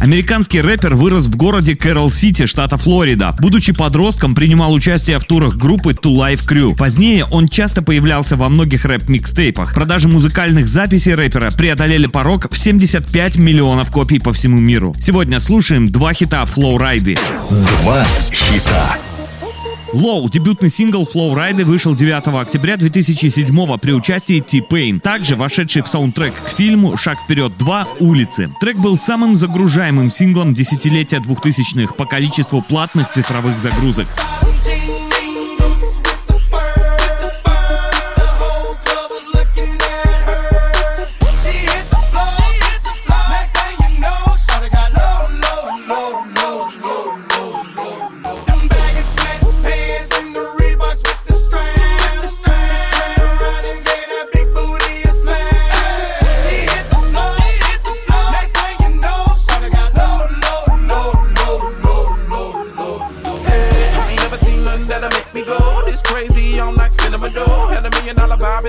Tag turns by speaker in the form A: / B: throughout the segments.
A: Американский рэпер вырос в городе Кэрол-Сити, штата Флорида. Будучи подростком, принимал участие в турах группы Two Life Crew. Позднее он часто появлялся во многих рэп-микстейпах. Продажи музыкальных записей рэпера преодолели порог в 75 миллионов копий по всему миру. Сегодня слушаем два хита Флоу-райды.
B: Два хита.
A: Low, дебютный сингл Flow Ride вышел 9 октября 2007 при участии T-Pain, также вошедший в саундтрек к фильму «Шаг вперед 2. Улицы». Трек был самым загружаемым синглом десятилетия 2000-х по количеству платных цифровых загрузок.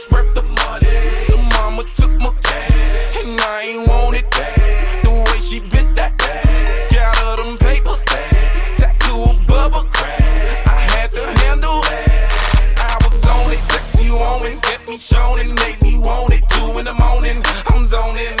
C: Was worth the money. The mama took my cash, and I ain't want it back. The way she bent that ass, got her them paper stacks, tattoo above her crack. I had to handle that. I was on it, sexy woman, kept me showing, made me want it. Two in the morning, I'm zoning,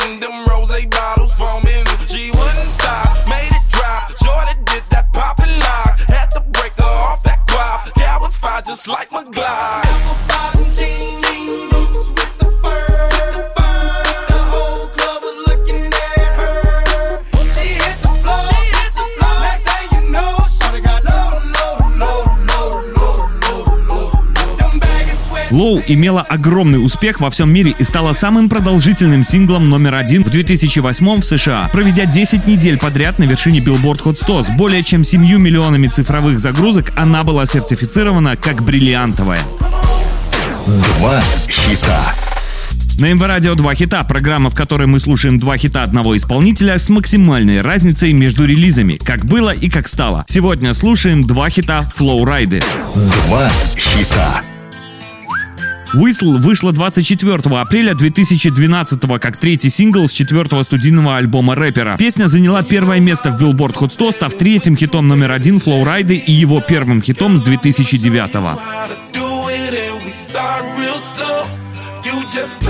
C: Low
A: имела огромный успех во всем мире и стала самым продолжительным синглом номер один в 2008 в США, проведя 10 недель подряд на вершине Billboard Hot 100 с более чем 7 миллионами цифровых загрузок, она была сертифицирована как бриллиантовая.
B: Два хита.
A: На МВ Радио два хита, программа, в которой мы слушаем два хита одного исполнителя с максимальной разницей между релизами, как было и как стало. Сегодня слушаем два хита Flow Райды.
B: Два хита.
A: Вышла 24 апреля 2012 как третий сингл с четвертого студийного альбома рэпера. Песня заняла первое место в Billboard Hot 100, став третьим хитом номер один Flow Райды и его первым хитом с 2009
C: how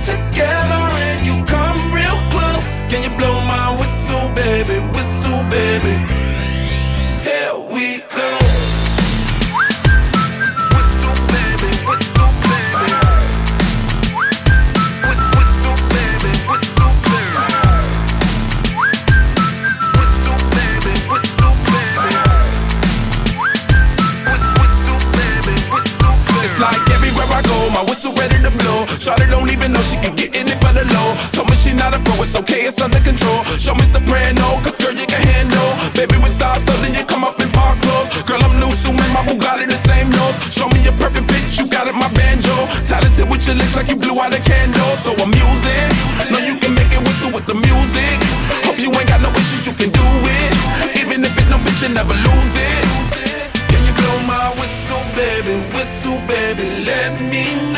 C: together and you come real close. Can you blow my whistle, baby, whistle, baby? Here we go, my whistle ready to blow. Shawty don't even know she can get in it for the low. Told me she not a pro, it's okay, it's under control. Show me soprano, cause girl, you can handle. Baby, with stars, so then you come up in park clothes. Girl, I'm new, so my Bugatti the same nose. Show me a perfect pitch, you got it, my banjo. Talented with your lips like you blew out a candle. So I'm using, know you can make it whistle with the music. Hope you ain't got no issues, you can do it. Even if it's no bitch, you never lose it. Can you blow my whistle, baby? Whistle, baby, let me know.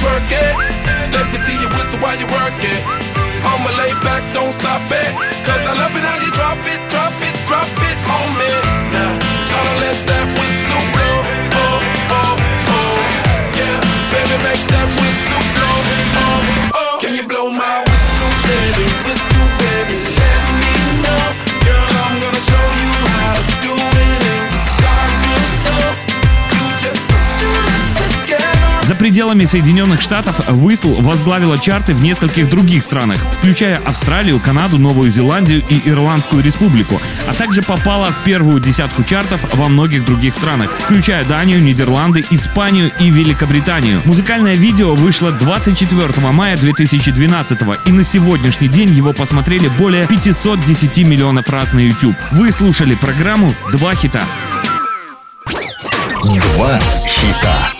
C: Twerk it. Let me see you whistle while you work it. I'ma lay back, don't stop it. Cause I love it
A: пределами Соединенных Штатов Whistle возглавила чарты в нескольких других странах, включая Австралию, Канаду, Новую Зеландию и Ирландскую Республику, а также попала в первую десятку чартов во многих других странах, включая Данию, Нидерланды, Испанию и Великобританию. Музыкальное видео вышло 24 мая 2012 и на сегодняшний день его посмотрели более 510 миллионов раз на YouTube. Вы слушали программу «Два хита».
B: Два хита.